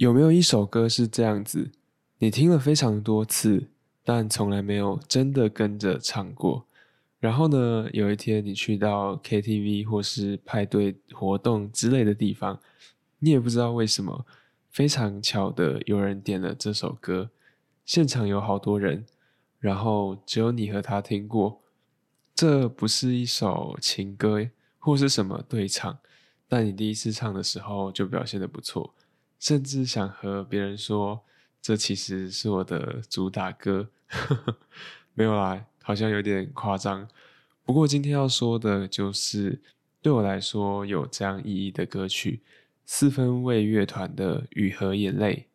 有没有一首歌是这样子？你听了非常多次，但从来没有真的跟着唱过。然后呢，有一天你去到 KTV 或是派对活动之类的地方，你也不知道为什么，非常巧的有人点了这首歌，现场有好多人，然后只有你和他听过。这不是一首情歌或是什么对唱，但你第一次唱的时候就表现的不错。甚至想和别人说，这其实是我的主打歌，没有啦，好像有点夸张。不过今天要说的就是对我来说有这样意义的歌曲——四分卫乐团的《雨和眼泪》。